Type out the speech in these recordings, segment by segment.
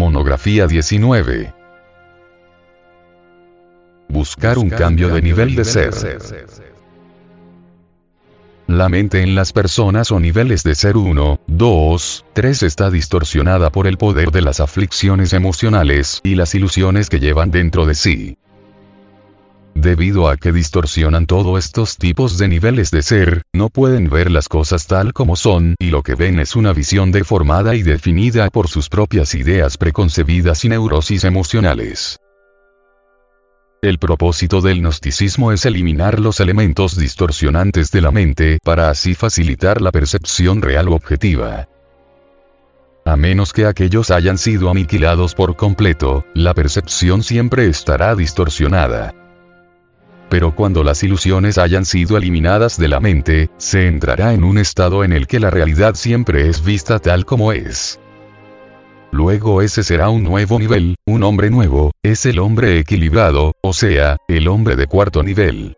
Monografía 19. Buscar un cambio de nivel de ser. La mente en las personas o niveles de ser 1, 2, 3 está distorsionada por el poder de las aflicciones emocionales y las ilusiones que llevan dentro de sí. Debido a que distorsionan todos estos tipos de niveles de ser, no pueden ver las cosas tal como son y lo que ven es una visión deformada y definida por sus propias ideas preconcebidas y neurosis emocionales. El propósito del gnosticismo es eliminar los elementos distorsionantes de la mente para así facilitar la percepción real o objetiva. A menos que aquellos hayan sido aniquilados por completo, la percepción siempre estará distorsionada. Pero cuando las ilusiones hayan sido eliminadas de la mente, se entrará en un estado en el que la realidad siempre es vista tal como es. Luego ese será un nuevo nivel, un hombre nuevo, es el hombre equilibrado, o sea, el hombre de cuarto nivel.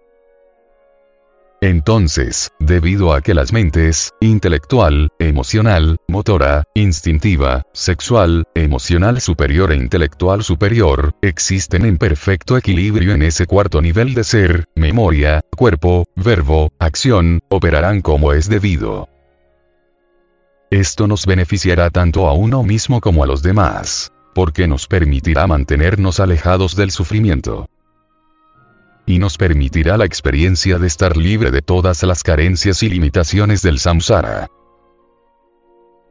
Entonces, debido a que las mentes, intelectual, emocional, motora, instintiva, sexual, emocional superior e intelectual superior, existen en perfecto equilibrio en ese cuarto nivel de ser, memoria, cuerpo, verbo, acción, operarán como es debido. Esto nos beneficiará tanto a uno mismo como a los demás, porque nos permitirá mantenernos alejados del sufrimiento. Y nos permitirá la experiencia de estar libre de todas las carencias y limitaciones del samsara.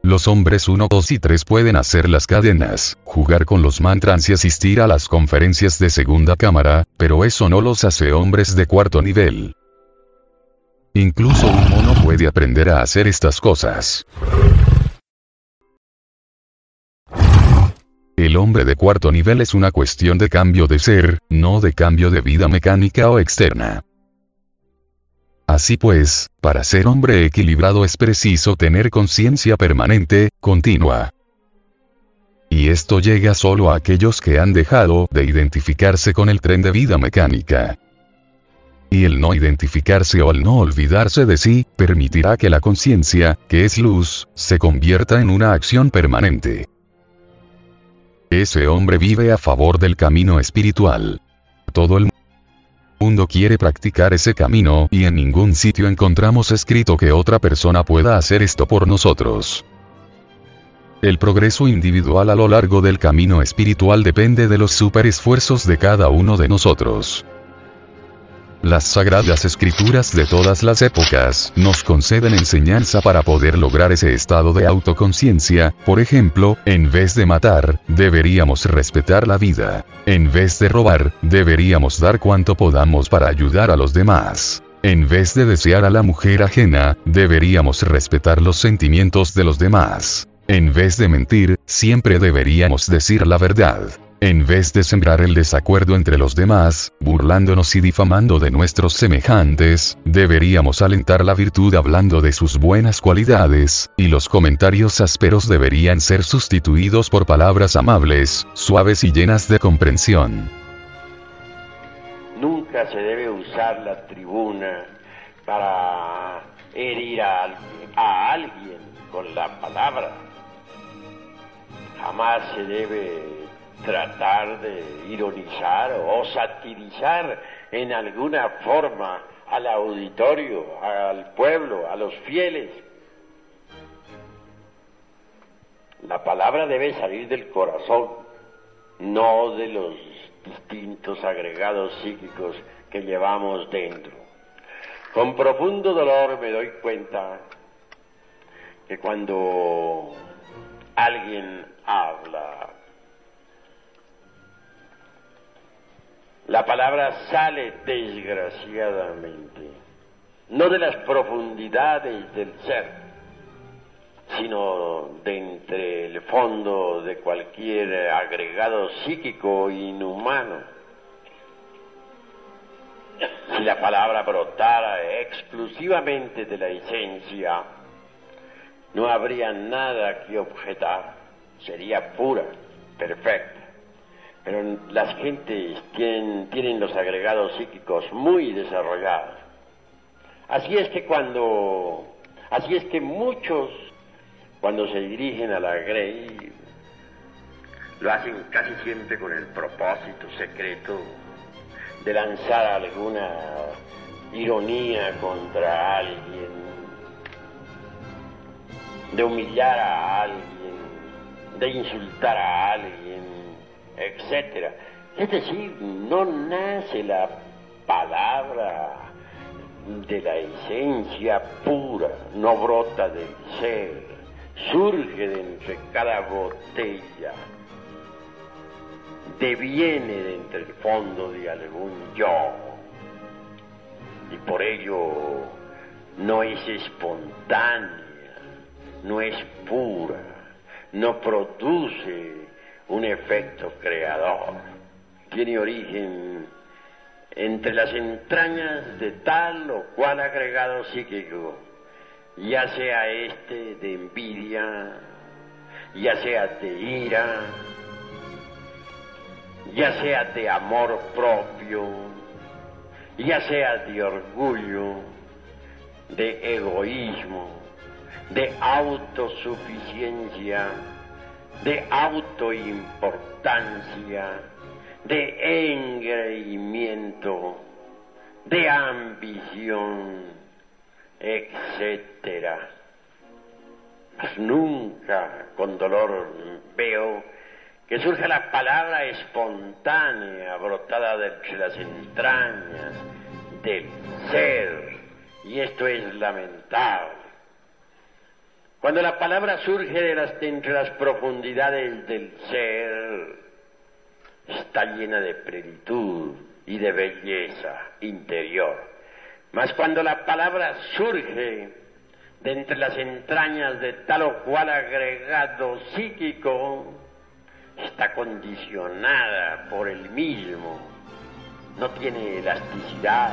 Los hombres 1, 2 y 3 pueden hacer las cadenas, jugar con los mantras y asistir a las conferencias de segunda cámara, pero eso no los hace hombres de cuarto nivel. Incluso un mono puede aprender a hacer estas cosas. El hombre de cuarto nivel es una cuestión de cambio de ser, no de cambio de vida mecánica o externa. Así pues, para ser hombre equilibrado es preciso tener conciencia permanente, continua. Y esto llega solo a aquellos que han dejado de identificarse con el tren de vida mecánica y el no identificarse o el no olvidarse de sí, permitirá que la conciencia, que es luz, se convierta en una acción permanente. Ese hombre vive a favor del camino espiritual. Todo el mundo quiere practicar ese camino y en ningún sitio encontramos escrito que otra persona pueda hacer esto por nosotros. El progreso individual a lo largo del camino espiritual depende de los superesfuerzos de cada uno de nosotros. Las sagradas escrituras de todas las épocas nos conceden enseñanza para poder lograr ese estado de autoconciencia, por ejemplo, en vez de matar, deberíamos respetar la vida. En vez de robar, deberíamos dar cuanto podamos para ayudar a los demás. En vez de desear a la mujer ajena, deberíamos respetar los sentimientos de los demás. En vez de mentir, siempre deberíamos decir la verdad. En vez de sembrar el desacuerdo entre los demás, burlándonos y difamando de nuestros semejantes, deberíamos alentar la virtud hablando de sus buenas cualidades, y los comentarios ásperos deberían ser sustituidos por palabras amables, suaves y llenas de comprensión. Nunca se debe usar la tribuna para herir a, a alguien con la palabra. Jamás se debe tratar de ironizar o satirizar en alguna forma al auditorio, al pueblo, a los fieles. La palabra debe salir del corazón, no de los distintos agregados psíquicos que llevamos dentro. Con profundo dolor me doy cuenta que cuando alguien habla La palabra sale desgraciadamente, no de las profundidades del ser, sino de entre el fondo de cualquier agregado psíquico inhumano. Si la palabra brotara exclusivamente de la esencia, no habría nada que objetar, sería pura, perfecta. Pero las gentes tienen, tienen los agregados psíquicos muy desarrollados. Así es que cuando, así es que muchos, cuando se dirigen a la Grey, lo hacen casi siempre con el propósito secreto de lanzar alguna ironía contra alguien, de humillar a alguien, de insultar a alguien, etc. Es decir, no nace la palabra de la esencia pura, no brota del ser, surge de entre cada botella deviene de entre el fondo de algún yo y por ello no es espontánea, no es pura, no produce un efecto creador. Tiene origen entre las entrañas de tal o cual agregado psíquico, ya sea este de envidia, ya sea de ira, ya sea de amor propio, ya sea de orgullo, de egoísmo, de autosuficiencia, de autoimportancia, de engreimiento, de ambición, etcétera. Mas nunca con dolor veo que surge la palabra espontánea, brotada de las entrañas del ser, y esto es lamentable. Cuando la palabra surge de entre las profundidades del ser, está llena de plenitud y de belleza interior. Mas cuando la palabra surge de entre las entrañas de tal o cual agregado psíquico, está condicionada por el mismo, no tiene elasticidad,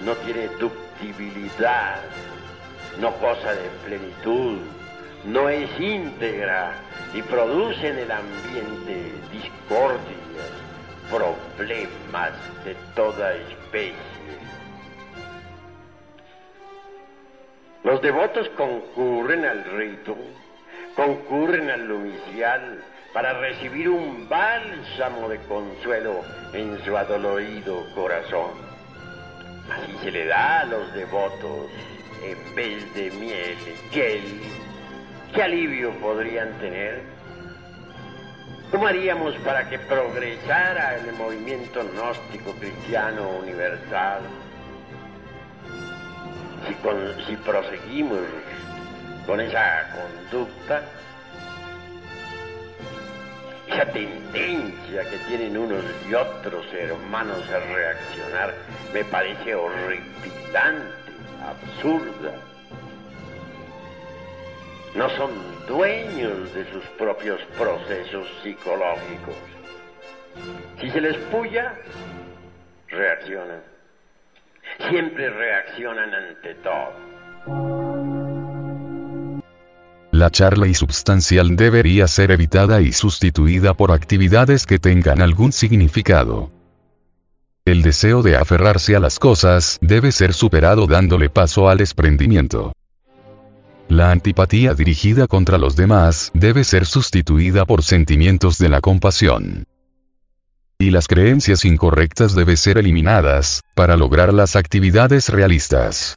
no tiene ductibilidad, no goza de plenitud, no es íntegra y produce en el ambiente discordias, problemas de toda especie. Los devotos concurren al rito, concurren al lumicial, para recibir un bálsamo de consuelo en su adolorido corazón. Así se le da a los devotos, en vez de miel, hiel. ¿Qué alivio podrían tener? ¿Cómo haríamos para que progresara el movimiento gnóstico cristiano universal? Si, si proseguimos con esa conducta, esa tendencia que tienen unos y otros hermanos a reaccionar me parece horripilante, absurda. No son dueños de sus propios procesos psicológicos. Si se les puya, reaccionan. Siempre reaccionan ante todo. La charla insubstancial debería ser evitada y sustituida por actividades que tengan algún significado. El deseo de aferrarse a las cosas debe ser superado dándole paso al desprendimiento. La antipatía dirigida contra los demás debe ser sustituida por sentimientos de la compasión. Y las creencias incorrectas deben ser eliminadas, para lograr las actividades realistas.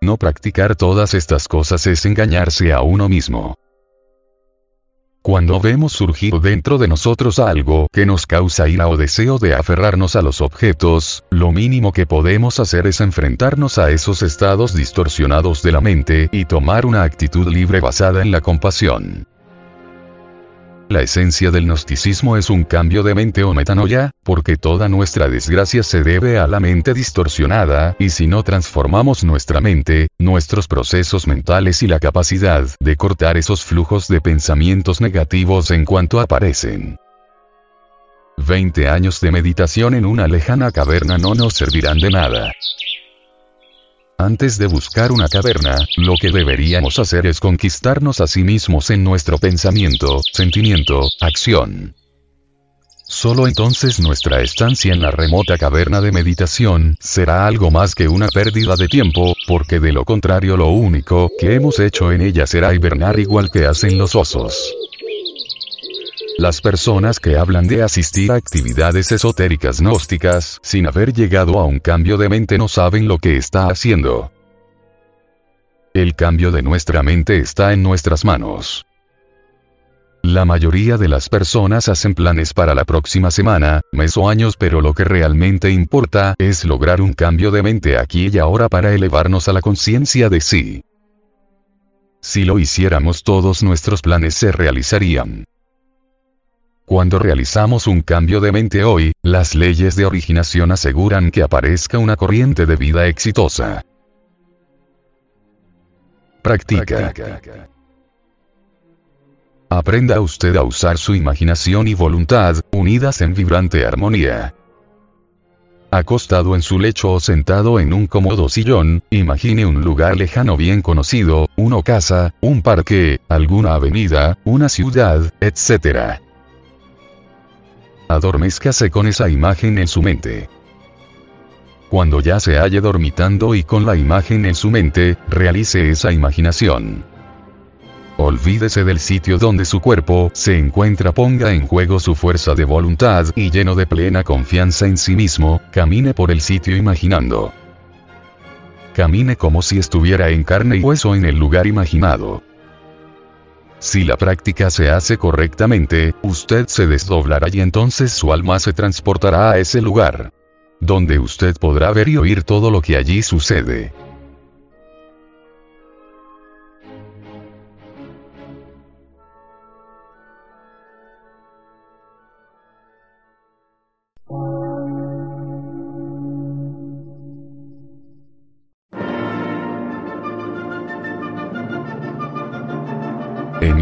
No practicar todas estas cosas es engañarse a uno mismo. Cuando vemos surgir dentro de nosotros algo que nos causa ira o deseo de aferrarnos a los objetos, lo mínimo que podemos hacer es enfrentarnos a esos estados distorsionados de la mente y tomar una actitud libre basada en la compasión. La esencia del gnosticismo es un cambio de mente o metanoia, porque toda nuestra desgracia se debe a la mente distorsionada, y si no transformamos nuestra mente, nuestros procesos mentales y la capacidad de cortar esos flujos de pensamientos negativos en cuanto aparecen. 20 años de meditación en una lejana caverna no nos servirán de nada. Antes de buscar una caverna, lo que deberíamos hacer es conquistarnos a sí mismos en nuestro pensamiento, sentimiento, acción. Solo entonces nuestra estancia en la remota caverna de meditación será algo más que una pérdida de tiempo, porque de lo contrario lo único que hemos hecho en ella será hibernar igual que hacen los osos. Las personas que hablan de asistir a actividades esotéricas gnósticas sin haber llegado a un cambio de mente no saben lo que está haciendo. El cambio de nuestra mente está en nuestras manos. La mayoría de las personas hacen planes para la próxima semana, mes o años, pero lo que realmente importa es lograr un cambio de mente aquí y ahora para elevarnos a la conciencia de sí. Si lo hiciéramos todos nuestros planes se realizarían. Cuando realizamos un cambio de mente hoy, las leyes de originación aseguran que aparezca una corriente de vida exitosa. Practica. Aprenda usted a usar su imaginación y voluntad, unidas en vibrante armonía. Acostado en su lecho o sentado en un cómodo sillón, imagine un lugar lejano bien conocido, una casa, un parque, alguna avenida, una ciudad, etc. Adormézcase con esa imagen en su mente. Cuando ya se halle dormitando y con la imagen en su mente, realice esa imaginación. Olvídese del sitio donde su cuerpo se encuentra, ponga en juego su fuerza de voluntad y lleno de plena confianza en sí mismo, camine por el sitio imaginando. Camine como si estuviera en carne y hueso en el lugar imaginado. Si la práctica se hace correctamente, usted se desdoblará y entonces su alma se transportará a ese lugar. Donde usted podrá ver y oír todo lo que allí sucede.